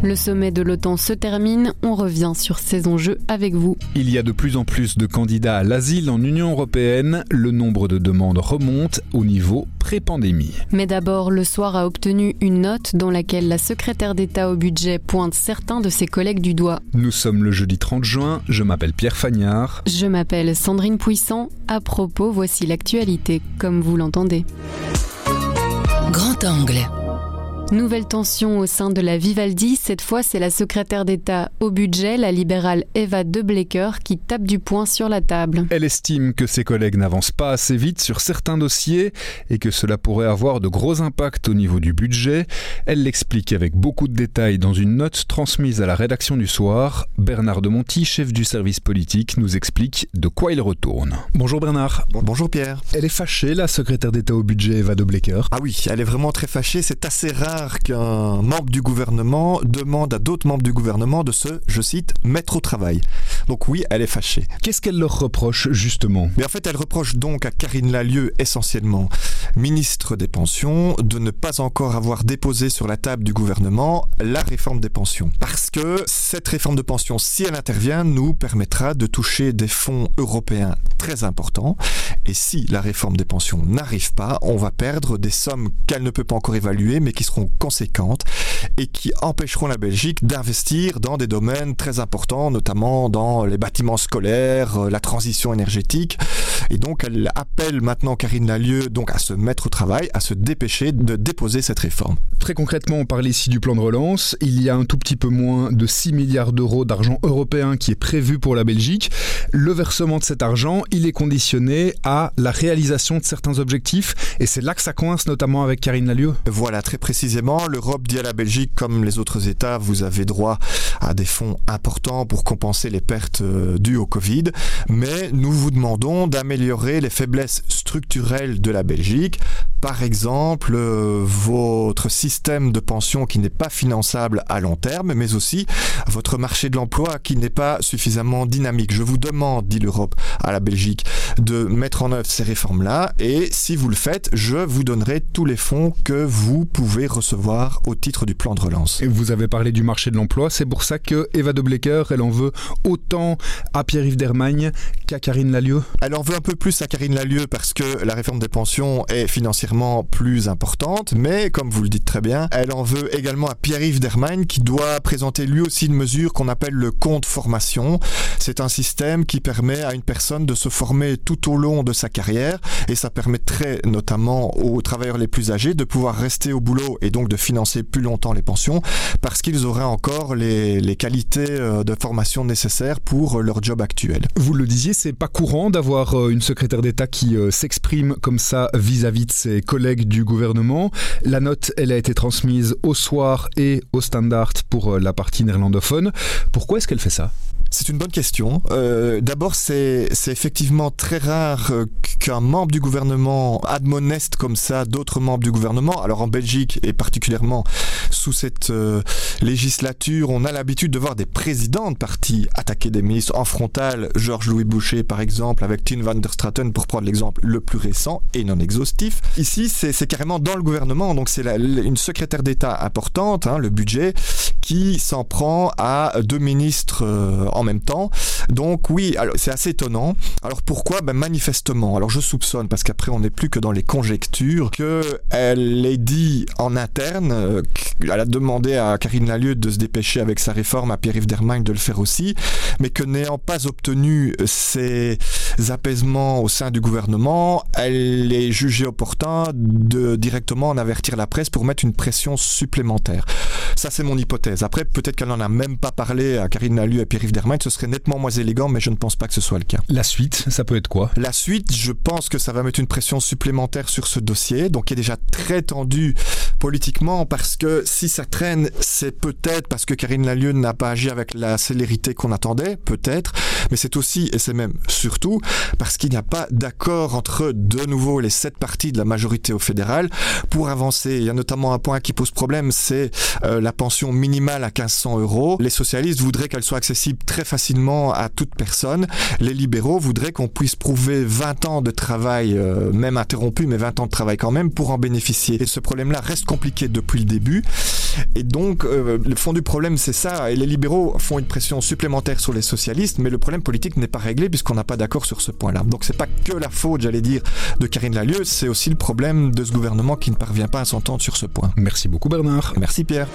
Le sommet de l'OTAN se termine, on revient sur ces enjeux avec vous. Il y a de plus en plus de candidats à l'asile en Union européenne, le nombre de demandes remonte au niveau pré-pandémie. Mais d'abord, le soir a obtenu une note dans laquelle la secrétaire d'État au budget pointe certains de ses collègues du doigt. Nous sommes le jeudi 30 juin, je m'appelle Pierre Fagnard. Je m'appelle Sandrine Puissant. À propos, voici l'actualité, comme vous l'entendez. Grand angle. Nouvelle tension au sein de la Vivaldi. Cette fois, c'est la secrétaire d'État au budget, la libérale Eva De Blecker, qui tape du poing sur la table. Elle estime que ses collègues n'avancent pas assez vite sur certains dossiers et que cela pourrait avoir de gros impacts au niveau du budget. Elle l'explique avec beaucoup de détails dans une note transmise à la rédaction du soir. Bernard de Monti, chef du service politique, nous explique de quoi il retourne. Bonjour Bernard. Bonjour Pierre. Elle est fâchée, la secrétaire d'État au budget Eva De Blecker. Ah oui, elle est vraiment très fâchée. C'est assez rare qu'un membre du gouvernement demande à d'autres membres du gouvernement de se, je cite, mettre au travail. Donc oui, elle est fâchée. Qu'est-ce qu'elle leur reproche justement? Mais en fait, elle reproche donc à Karine Lalieu essentiellement, ministre des Pensions, de ne pas encore avoir déposé sur la table du gouvernement la réforme des pensions. Parce que cette réforme de pension, si elle intervient, nous permettra de toucher des fonds européens très importants. Et si la réforme des pensions n'arrive pas, on va perdre des sommes qu'elle ne peut pas encore évaluer, mais qui seront conséquentes et qui empêcheront la Belgique d'investir dans des domaines très importants, notamment dans les bâtiments scolaires, euh, la transition énergétique. Et donc, elle appelle maintenant Karine Lalieu donc à se mettre au travail, à se dépêcher de déposer cette réforme. Très concrètement, on parle ici du plan de relance. Il y a un tout petit peu moins de 6 milliards d'euros d'argent européen qui est prévu pour la Belgique. Le versement de cet argent, il est conditionné à la réalisation de certains objectifs. Et c'est là que ça coince, notamment avec Karine Lalieu. Voilà, très précisément. L'Europe dit à la Belgique, comme les autres États, vous avez droit à des fonds importants pour compenser les pertes euh, dues au Covid. Mais nous vous demandons d'améliorer les faiblesses structurelles de la Belgique. Par exemple, euh, votre système de pension qui n'est pas finançable à long terme, mais aussi votre marché de l'emploi qui n'est pas suffisamment dynamique. Je vous demande, dit l'Europe à la Belgique, de mettre en œuvre ces réformes-là. Et si vous le faites, je vous donnerai tous les fonds que vous pouvez recevoir au titre du plan de relance. Et vous avez parlé du marché de l'emploi, c'est pour ça que Eva de Blecker, elle en veut autant à Pierre-Yves Dermagne qu'à Karine Lalieu Elle en veut un peu plus à Karine Lalieu parce que la réforme des pensions est plus importante, mais comme vous le dites très bien, elle en veut également à Pierre-Yves Dermagne qui doit présenter lui aussi une mesure qu'on appelle le compte formation. C'est un système qui permet à une personne de se former tout au long de sa carrière et ça permettrait notamment aux travailleurs les plus âgés de pouvoir rester au boulot et donc de financer plus longtemps les pensions parce qu'ils auraient encore les, qualités euh, de formation nécessaires pour leur job actuel. Vous le disiez, c'est pas courant d'avoir euh, une secrétaire d'État qui euh, s'exprime comme ça vis-à-vis de ses collègues du gouvernement. La note, elle a été transmise au soir et au standard pour la partie néerlandophone. Pourquoi est-ce qu'elle fait ça? C'est une bonne question. Euh, D'abord, c'est effectivement très rare euh, qu'un membre du gouvernement admoneste comme ça d'autres membres du gouvernement. Alors en Belgique, et particulièrement sous cette euh, législature, on a l'habitude de voir des présidents de partis attaquer des ministres en frontal. Georges-Louis Boucher, par exemple, avec Tine van der Straten, pour prendre l'exemple le plus récent et non exhaustif. Ici, c'est carrément dans le gouvernement, donc c'est une secrétaire d'État importante, hein, le budget, qui s'en prend à deux ministres euh, en même temps. Donc oui, c'est assez étonnant. Alors pourquoi? Ben, Manifestement, alors je soupçonne, parce qu'après on n'est plus que dans les conjectures, qu'elle ait dit en interne, euh, elle a demandé à Karine Lalieu de se dépêcher avec sa réforme, à Pierre-Yves Dermagne de le faire aussi, mais que n'ayant pas obtenu ces apaisements au sein du gouvernement, elle est jugée opportun de directement en avertir la presse pour mettre une pression supplémentaire. Ça, c'est mon hypothèse. Après, peut-être qu'elle n'en a même pas parlé à Karine Lalu et Pierre-Yves Dermain. Ce serait nettement moins élégant, mais je ne pense pas que ce soit le cas. La suite, ça peut être quoi? La suite, je pense que ça va mettre une pression supplémentaire sur ce dossier, donc qui est déjà très tendu politiquement, parce que si ça traîne, c'est peut-être parce que Karine Lalieu n'a pas agi avec la célérité qu'on attendait, peut-être, mais c'est aussi, et c'est même surtout, parce qu'il n'y a pas d'accord entre de nouveau les sept partis de la majorité au fédéral pour avancer. Il y a notamment un point qui pose problème, c'est euh, la pension minimale à 1500 euros. Les socialistes voudraient qu'elle soit accessible très facilement à toute personne. Les libéraux voudraient qu'on puisse prouver 20 ans de travail, euh, même interrompu, mais 20 ans de travail quand même, pour en bénéficier. Et ce problème-là reste compliqué depuis le début. Et donc, euh, le fond du problème, c'est ça. Et les libéraux font une pression supplémentaire sur les socialistes, mais le problème politique n'est pas réglé puisqu'on n'a pas d'accord sur ce point-là. Donc, c'est pas que la faute, j'allais dire, de Karine Lalieu, c'est aussi le problème de ce gouvernement qui ne parvient pas à s'entendre sur ce point. Merci beaucoup, Bernard. Merci, Pierre.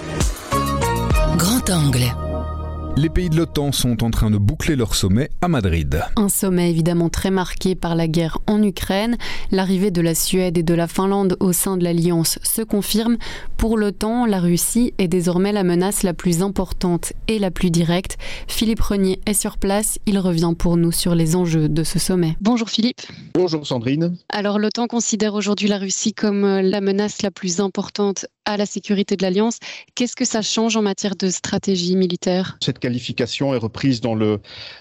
Grand angle. Les pays de l'OTAN sont en train de boucler leur sommet à Madrid. Un sommet évidemment très marqué par la guerre en Ukraine. L'arrivée de la Suède et de la Finlande au sein de l'Alliance se confirme. Pour l'OTAN, la Russie est désormais la menace la plus importante et la plus directe. Philippe Renier est sur place. Il revient pour nous sur les enjeux de ce sommet. Bonjour Philippe. Bonjour Sandrine. Alors l'OTAN considère aujourd'hui la Russie comme euh, la menace la plus importante à la sécurité de l'Alliance. Qu'est-ce que ça change en matière de stratégie militaire? Cette qualification est reprise dans le,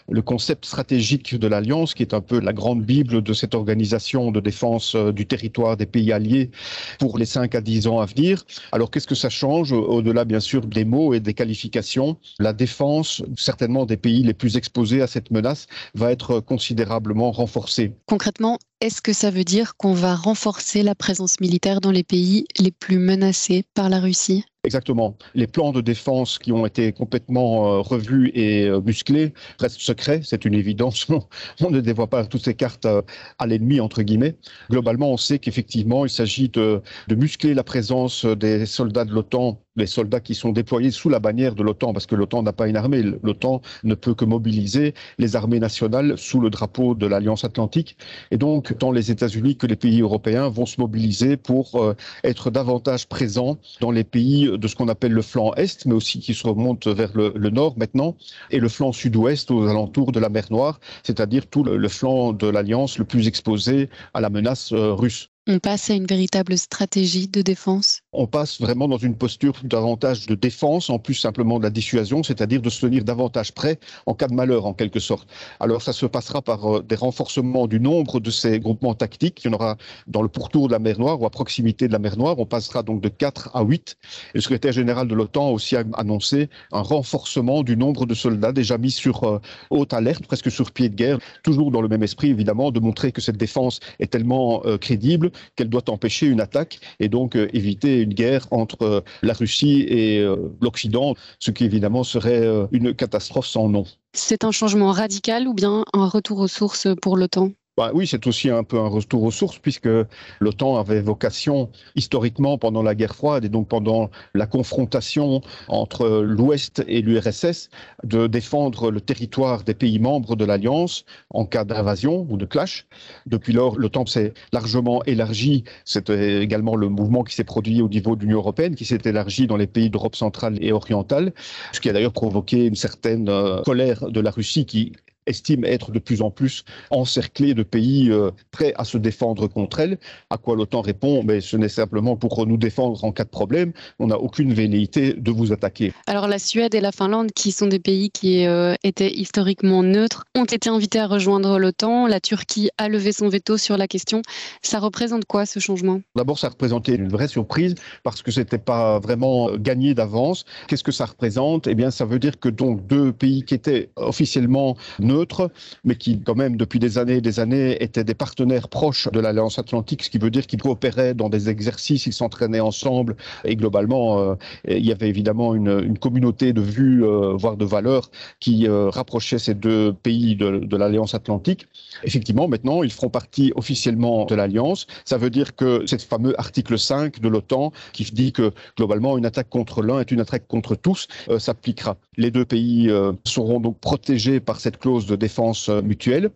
le concept stratégique de l'Alliance, qui est un peu la grande bible de cette organisation de défense euh, du territoire des pays alliés pour les 5 à 10 ans à venir. Alors qu'est-ce que ça change? Au-delà bien sûr des mots et des qualifications La défense, certainement des pays les plus exposés à cette menace, va être considérablement renforcée. Concrètement, est-ce que ça veut dire qu'on va renforcer la présence militaire dans les pays les plus menacés par la Russie? Exactement. Les plans de défense qui ont été complètement euh, revus et euh, musclés restent secrets, c'est une évidence. On ne dévoie pas toutes ces cartes euh, à l'ennemi, entre guillemets. Globalement, on sait qu'effectivement, il s'agit de, muscler la présence des soldats de l'OTAN les soldats qui sont déployés sous la bannière de l'OTAN, parce que l'OTAN n'a pas une armée. L'OTAN ne peut que mobiliser les armées nationales sous le drapeau de l'Alliance Atlantique. Et donc, tant les États-Unis que les pays européens vont se mobiliser pour être davantage présents dans les pays de ce qu'on appelle le flanc Est, mais aussi qui se remonte vers le, nord maintenant, et le flanc sud-ouest aux alentours de la mer Noire, c'est-à-dire tout le, le flanc de l'Alliance le plus exposé à la menace euh, russe. On passe à une véritable stratégie de défense On passe vraiment dans une posture davantage de défense, en plus simplement de la dissuasion, c'est-à-dire de se tenir davantage prêt en cas de malheur, en quelque sorte. Alors ça se passera par euh, des renforcements du nombre de ces groupements tactiques. Il y en aura dans le pourtour de la mer Noire ou à proximité de la mer Noire. On passera donc de 4 à 8. Et le secrétaire général de l'OTAN a aussi annoncé un renforcement du nombre de soldats déjà mis sur euh, haute alerte, presque sur pied de guerre, toujours dans le même esprit évidemment, de montrer que cette défense est tellement euh, crédible qu'elle doit empêcher une attaque et donc euh, éviter une guerre entre euh, la Russie et euh, l'Occident, ce qui évidemment serait une catastrophe sans nom. C'est un changement radical ou bien un retour aux sources pour l'OTAN? Bah oui, c'est aussi un peu un retour aux sources puisque l'OTAN avait vocation historiquement pendant la guerre froide et donc pendant la confrontation entre l'Ouest et l'URSS de défendre le territoire des pays membres de l'Alliance en cas d'invasion ou de clash. Depuis lors, l'OTAN s'est largement élargi. C'est également le mouvement qui s'est produit au niveau de l'Union européenne, qui s'est élargi dans les pays d'Europe centrale et orientale, ce qui a d'ailleurs provoqué une certaine euh, colère de la Russie qui estime être de plus en plus encerclée de pays euh, prêts à se défendre contre elle. À quoi l'OTAN répond Mais ce n'est simplement pour nous défendre en cas de problème. On n'a aucune velléité de vous attaquer. Alors la Suède et la Finlande, qui sont des pays qui euh, étaient historiquement neutres, ont été invités à rejoindre l'OTAN. La Turquie a levé son veto sur la question. Ça représente quoi ce changement? D'abord, ça représentait une vraie surprise parce que c'était pas vraiment gagné d'avance. Qu'est-ce que ça représente? Eh bien, ça veut dire que donc deux pays qui étaient officiellement neutres neutres, mais qui, quand même, depuis des années et des années, étaient des partenaires proches de l'Alliance Atlantique, ce qui veut dire qu'ils coopéraient dans des exercices, ils s'entraînaient ensemble, et globalement, euh, il y avait évidemment une, une communauté de vues, euh, voire de valeurs, qui euh, rapprochait ces deux pays de, de l'Alliance Atlantique. Effectivement, maintenant, ils feront partie officiellement de l'Alliance. Ça veut dire que ce fameux article 5 de l'OTAN, qui dit que, globalement, une attaque contre l'un est une attaque contre tous, s'appliquera. Les deux pays seront donc protégés par cette clause de défense mutuelle.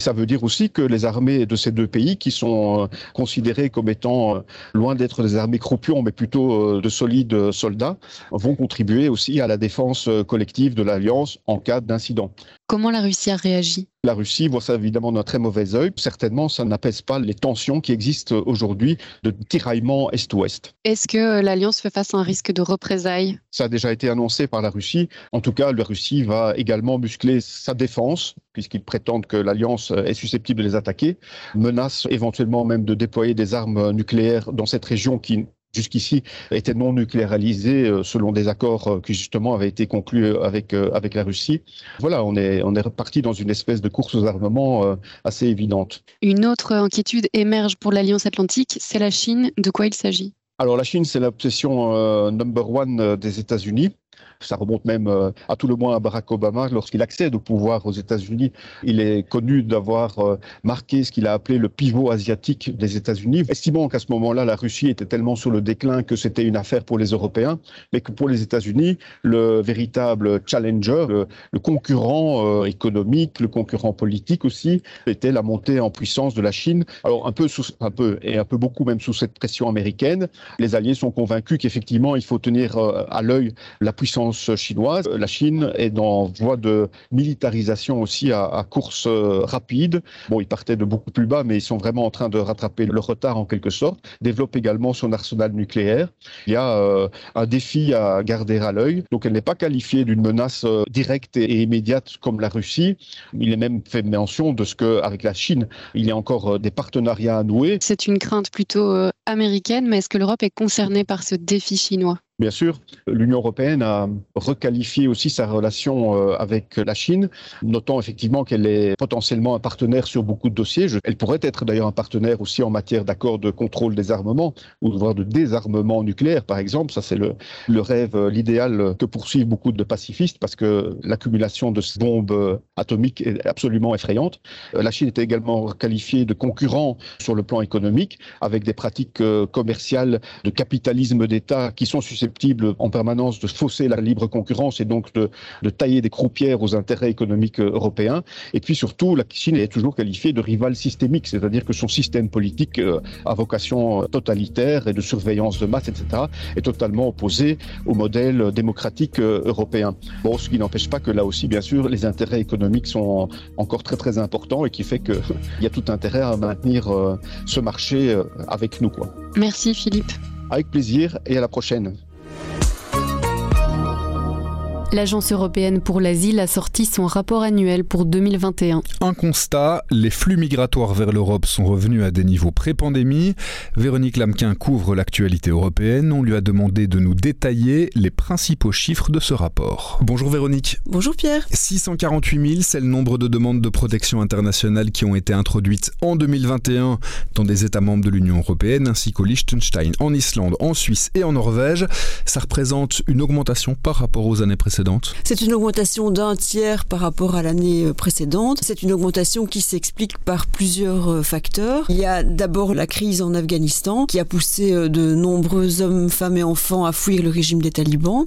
Ça veut dire aussi que les armées de ces deux pays, qui sont considérées comme étant loin d'être des armées croupions, mais plutôt de solides soldats, vont contribuer aussi à la défense collective de l'Alliance en cas d'incident. Comment la Russie a réagi? La Russie voit ça évidemment d'un très mauvais œil. Certainement, ça n'apaise pas les tensions qui existent aujourd'hui de tiraillement Est-Ouest. Est-ce que l'Alliance fait face à un risque de représailles? Ça a déjà été annoncé par la Russie. En tout cas, la Russie va également muscler sa défense, puisqu'ils prétendent que l'Alliance est susceptible de les attaquer, menace éventuellement même de déployer des armes nucléaires dans cette région qui jusqu'ici était non nucléarisé euh, selon des accords euh, qui justement avaient été conclus euh, avec avec la Russie. Voilà, on est on est reparti dans une espèce de course aux armements assez évidente. Une autre inquiétude émerge pour l'Alliance Atlantique, c'est la Chine. De quoi il s'agit? Alors la Chine, c'est l'obsession number one des États-Unis. Ça remonte même euh, à tout le moins à Barack Obama lorsqu'il accède au pouvoir aux États-Unis. Il est connu d'avoir euh, marqué ce qu'il a appelé le pivot asiatique des États-Unis, estimant qu'à ce moment-là, la Russie était tellement sur le déclin que c'était une affaire pour les Européens, mais que pour les États-Unis, le véritable challenger, le, concurrent euh, économique, le concurrent politique aussi, était la montée en puissance de la Chine. Alors un peu, un peu et un peu beaucoup même sous cette pression américaine, les Alliés sont convaincus qu'effectivement il faut tenir à l'œil la puissance chinoise. La Chine est dans voie de militarisation aussi à, course euh, rapide. Bon, ils partaient de beaucoup plus bas, mais ils sont vraiment en train de rattraper le retard en quelque sorte. Développe également son arsenal nucléaire. Il y a euh, un défi à garder à l'œil. Donc, elle n'est pas qualifiée d'une menace euh, directe et, immédiate comme la Russie. Il est même fait mention de ce qu'avec la Chine, il y a encore des partenariats à nouer. C'est une crainte plutôt américaine, mais est-ce que l'Europe est concernée par ce défi chinois? Bien sûr, l'Union européenne a requalifié aussi sa relation euh, avec la Chine, notant effectivement qu'elle est potentiellement un partenaire sur beaucoup de dossiers. Elle pourrait être d'ailleurs un partenaire aussi en matière d'accord de contrôle des armements ou de désarmement nucléaire, par exemple. Ça, c'est le, le rêve, euh, l'idéal que poursuivent beaucoup de pacifistes parce que l'accumulation de ces bombes euh, atomiques est absolument effrayante. La Chine était également qualifiée de concurrent sur le plan économique avec des pratiques commerciales de capitalisme d'État qui sont susceptibles en permanence de fausser la libre concurrence et donc de, tailler des croupières aux intérêts économiques euh, européens. Et puis surtout, la Chine est toujours qualifiée de rival systémique, c'est-à-dire que son système politique euh, à vocation totalitaire et de surveillance de masse, etc., est totalement opposé au modèle démocratique euh, européen. Bon, ce qui n'empêche pas que là aussi, bien sûr, les intérêts économiques sont encore très très importants et qui fait qu'il y a tout intérêt à maintenir ce marché avec nous. Quoi. Merci Philippe. Avec plaisir et à la prochaine. L'Agence européenne pour l'asile a sorti son rapport annuel pour 2021. Un constat, les flux migratoires vers l'Europe sont revenus à des niveaux pré-pandémie. Véronique Lamquin couvre l'actualité européenne. On lui a demandé de nous détailler les principaux chiffres de ce rapport. Bonjour Véronique. Bonjour Pierre. 648 000, c'est le nombre de demandes de protection internationale qui ont été introduites en 2021 dans des États membres de l'Union européenne ainsi qu'au Liechtenstein, en Islande, en Suisse et en Norvège. Ça représente une augmentation par rapport aux années précédentes c'est une augmentation d'un tiers par rapport à l'année euh, précédente. C'est une augmentation qui s'explique par plusieurs euh, facteurs. Il y a d'abord la crise en Afghanistan qui a poussé euh, de nombreux hommes, femmes et enfants à fuir le régime des talibans.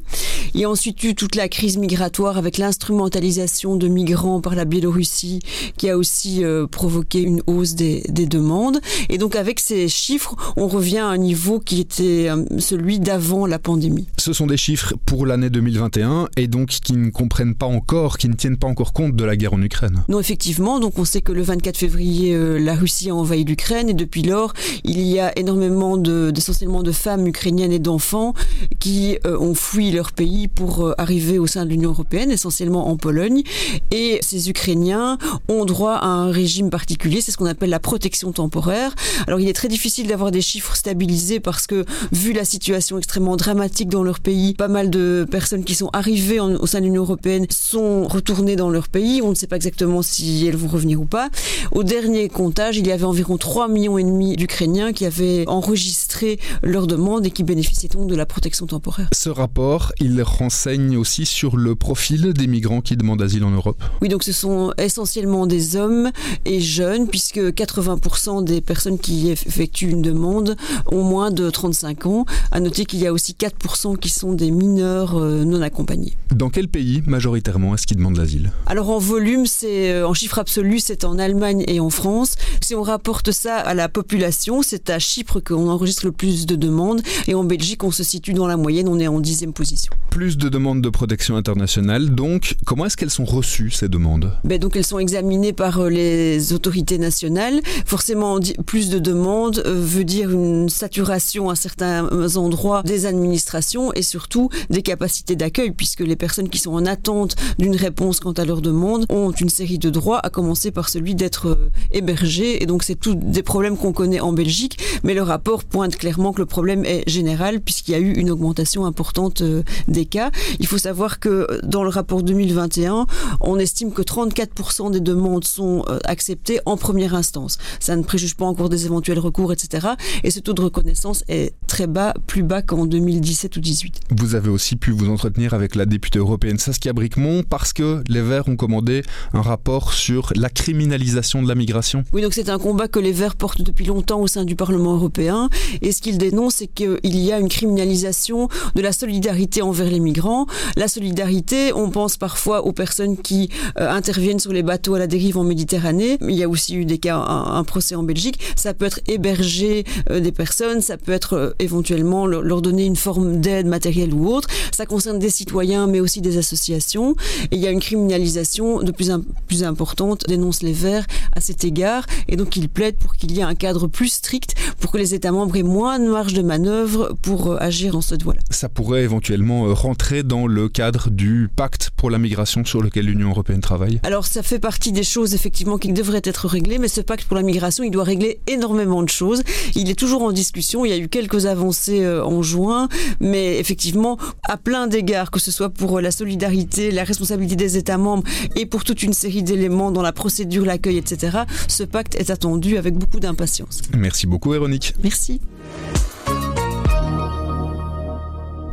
Il y a ensuite eu toute la crise migratoire avec l'instrumentalisation de migrants par la Biélorussie qui a aussi provoqué une hausse des, des, demandes. Et donc avec ces chiffres, on revient à un niveau qui était celui d'avant la pandémie. Ce sont des chiffres pour l'année 2021 et donc qui ne comprennent pas encore, qui ne tiennent pas encore compte de la guerre en Ukraine. Non, effectivement. Donc on sait que le 24 février, euh, la Russie a envahi l'Ukraine et depuis lors, il y a énormément de, essentiellement de femmes ukrainiennes et d'enfants qui euh, ont fui leur pays pour euh, arriver au sein de l'Union européenne, essentiellement en Pologne. Et ces Ukrainiens ont droit à un régime particulier, c'est ce qu'on appelle la protection temporaire. Alors il est très difficile d'avoir des chiffres stabilisés parce que vu la situation extrêmement dramatique dans leur pays, pas mal de personnes qui sont arrivées au sein de l'Union européenne sont retournées dans leur pays. On ne sait pas exactement si elles vont revenir ou pas. Au dernier comptage, il y avait environ 3 millions et demi d'Ukrainiens qui avaient enregistré leur demande et qui bénéficiaient donc de la protection temporaire. Ce rapport, il renseigne aussi sur le profil des migrants qui demandent asile en Europe. Oui, donc ce sont essentiellement des hommes et jeunes, puisque 80% des personnes qui effectuent une demande ont moins de 35 ans. À noter qu'il y a aussi 4% qui sont des mineurs euh, non accompagnés. Dans quel pays majoritairement est-ce qu'ils demandent l'asile? Alors en volume, c'est euh, en chiffre absolu, c'est en Allemagne et en France. Si on rapporte ça à la population, c'est à Chypre qu'on enregistre le plus de demandes et en Belgique, on se situe dans la moyenne, on est en dixième position. Plus de demandes de protection internationale, donc comment est-ce qu'elles sont reçues ces demandes? Ben, Donc elles sont examinées par euh, les autorités nationales. Forcément, plus de demandes euh, veut dire une saturation à certains endroits des administrations et surtout des capacités d'accueil puisque les personnes qui sont en attente d'une réponse quant à leurs demandes ont une série de droits, à commencer par celui d'être euh, hébergé. Et donc, c'est tous des problèmes qu'on connaît en Belgique, mais le rapport pointe clairement que le problème est général puisqu'il y a eu une augmentation importante euh, des cas. Il faut savoir que euh, dans le rapport 2021, on estime que 34% des demandes sont acceptées en première instance. Ça ne préjuge pas encore des éventuels recours, etc. Et ce taux de reconnaissance est très bas, plus bas qu'en 2017 ou 2018. Vous avez aussi pu vous entretenir avec la députée européenne Saskia Bricmont parce que les Verts ont commandé un rapport sur la criminalisation de la migration. Oui, donc c'est un combat que les Verts portent depuis longtemps au sein du Parlement européen. Et ce qu'ils dénoncent, c'est qu'il y a une criminalisation de la solidarité envers les migrants. La solidarité, on pense parfois aux personnes qui euh, interviennent sur les bateaux à la dérive en Méditerranée. Il y a aussi eu des cas, un, procès en Belgique. Ça peut être héberger euh, des personnes, ça peut être euh, éventuellement leur donner une forme d'aide matérielle ou autre. Ça concerne des citoyens, mais aussi des associations. Et il y a une criminalisation de plus en plus importante, dénonce les Verts à cet égard. Et donc, ils plaident pour qu'il y ait un cadre plus strict pour que les États membres aient moins de marge de manœuvre pour euh, agir dans ce doigt-là. Ça pourrait éventuellement euh, rentrer dans le cadre du pacte pour la migration sur lequel l'Union européenne travaille Alors, ça fait partie des choses effectivement qui devraient être réglées, mais ce pacte pour la migration, il doit régler énormément de choses. Il est toujours en discussion. Il y a eu quelques avancées euh, en juin, mais effectivement, à plein d'égards, que ce soit pour la solidarité, la responsabilité des États membres et pour toute une série d'éléments dans la procédure, l'accueil, etc., ce pacte est attendu avec beaucoup d'impatience. Merci beaucoup, Véronique. Merci.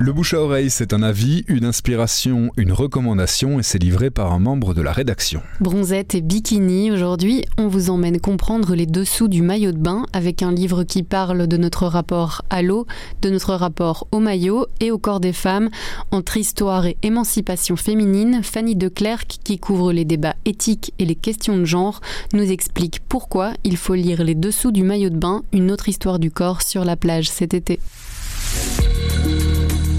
Le bouche à oreille, c'est un avis, une inspiration, une recommandation et c'est livré par un membre de la rédaction. Bronzette et bikini, aujourd'hui, on vous emmène comprendre les dessous du maillot de bain avec un livre qui parle de notre rapport à l'eau, de notre rapport au maillot et au corps des femmes. Entre histoire et émancipation féminine, Fanny Declercq, qui couvre les débats éthiques et les questions de genre, nous explique pourquoi il faut lire les dessous du maillot de bain, une autre histoire du corps sur la plage cet été.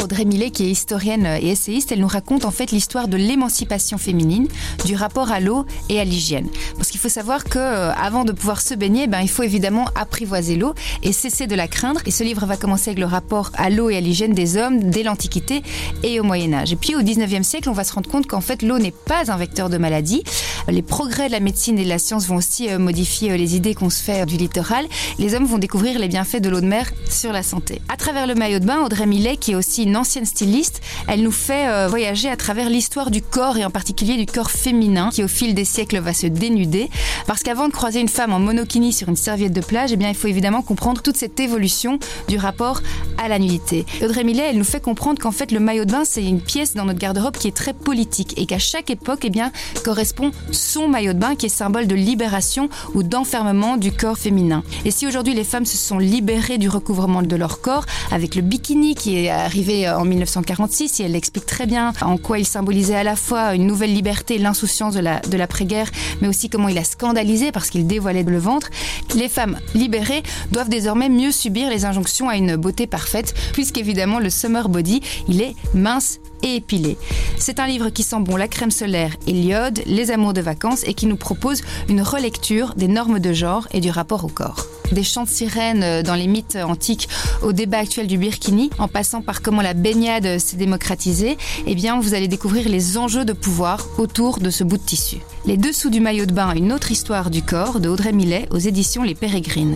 Audrey Millet, qui est historienne et essayiste, elle nous raconte en fait l'histoire de l'émancipation féminine, du rapport à l'eau et à l'hygiène. Parce qu'il faut savoir que euh, avant de pouvoir se baigner, ben, il faut évidemment apprivoiser l'eau et cesser de la craindre. Et ce livre va commencer avec le rapport à l'eau et à l'hygiène des hommes dès l'Antiquité et au Moyen Âge. Et puis au 19e siècle, on va se rendre compte qu'en fait l'eau n'est pas un vecteur de maladie. Les progrès de la médecine et de la science vont aussi euh, modifier euh, les idées qu'on se fait du littoral. Les hommes vont découvrir les bienfaits de l'eau de mer sur la santé. À travers le maillot de bain, Audrey Millet, qui est aussi une ancienne styliste, elle nous fait euh, voyager à travers l'histoire du corps et en particulier du corps féminin qui au fil des siècles va se dénuder. Parce qu'avant de croiser une femme en monokini sur une serviette de plage, eh bien, il faut évidemment comprendre toute cette évolution du rapport à la nudité. Audrey Millet, elle nous fait comprendre qu'en fait le maillot de bain c'est une pièce dans notre garde-robe qui est très politique et qu'à chaque époque, eh bien, correspond son maillot de bain qui est symbole de libération ou d'enfermement du corps féminin. Et si aujourd'hui les femmes se sont libérées du recouvrement de leur corps avec le bikini qui est arrivé en 1946 et elle explique très bien en quoi il symbolisait à la fois une nouvelle liberté, l'insouciance de la de l'après-guerre, mais aussi comment il a scandalisé parce qu'il dévoilait le ventre. Les femmes libérées doivent désormais mieux subir les injonctions à une beauté parfaite, puisqu'évidemment le summer body, il est mince et épilé. C'est un livre qui sent bon la crème solaire et l'iode, les amours de vacances et qui nous propose une relecture des normes de genre et du rapport au corps. Des chants de sirènes dans les mythes antiques au débat actuel du Birkini, en passant par comment la baignade s'est démocratisée, eh bien vous allez découvrir les enjeux de pouvoir autour de ce bout de tissu. Les dessous du maillot de bain, une autre histoire du corps de Audrey Millet aux éditions Les Pérégrines.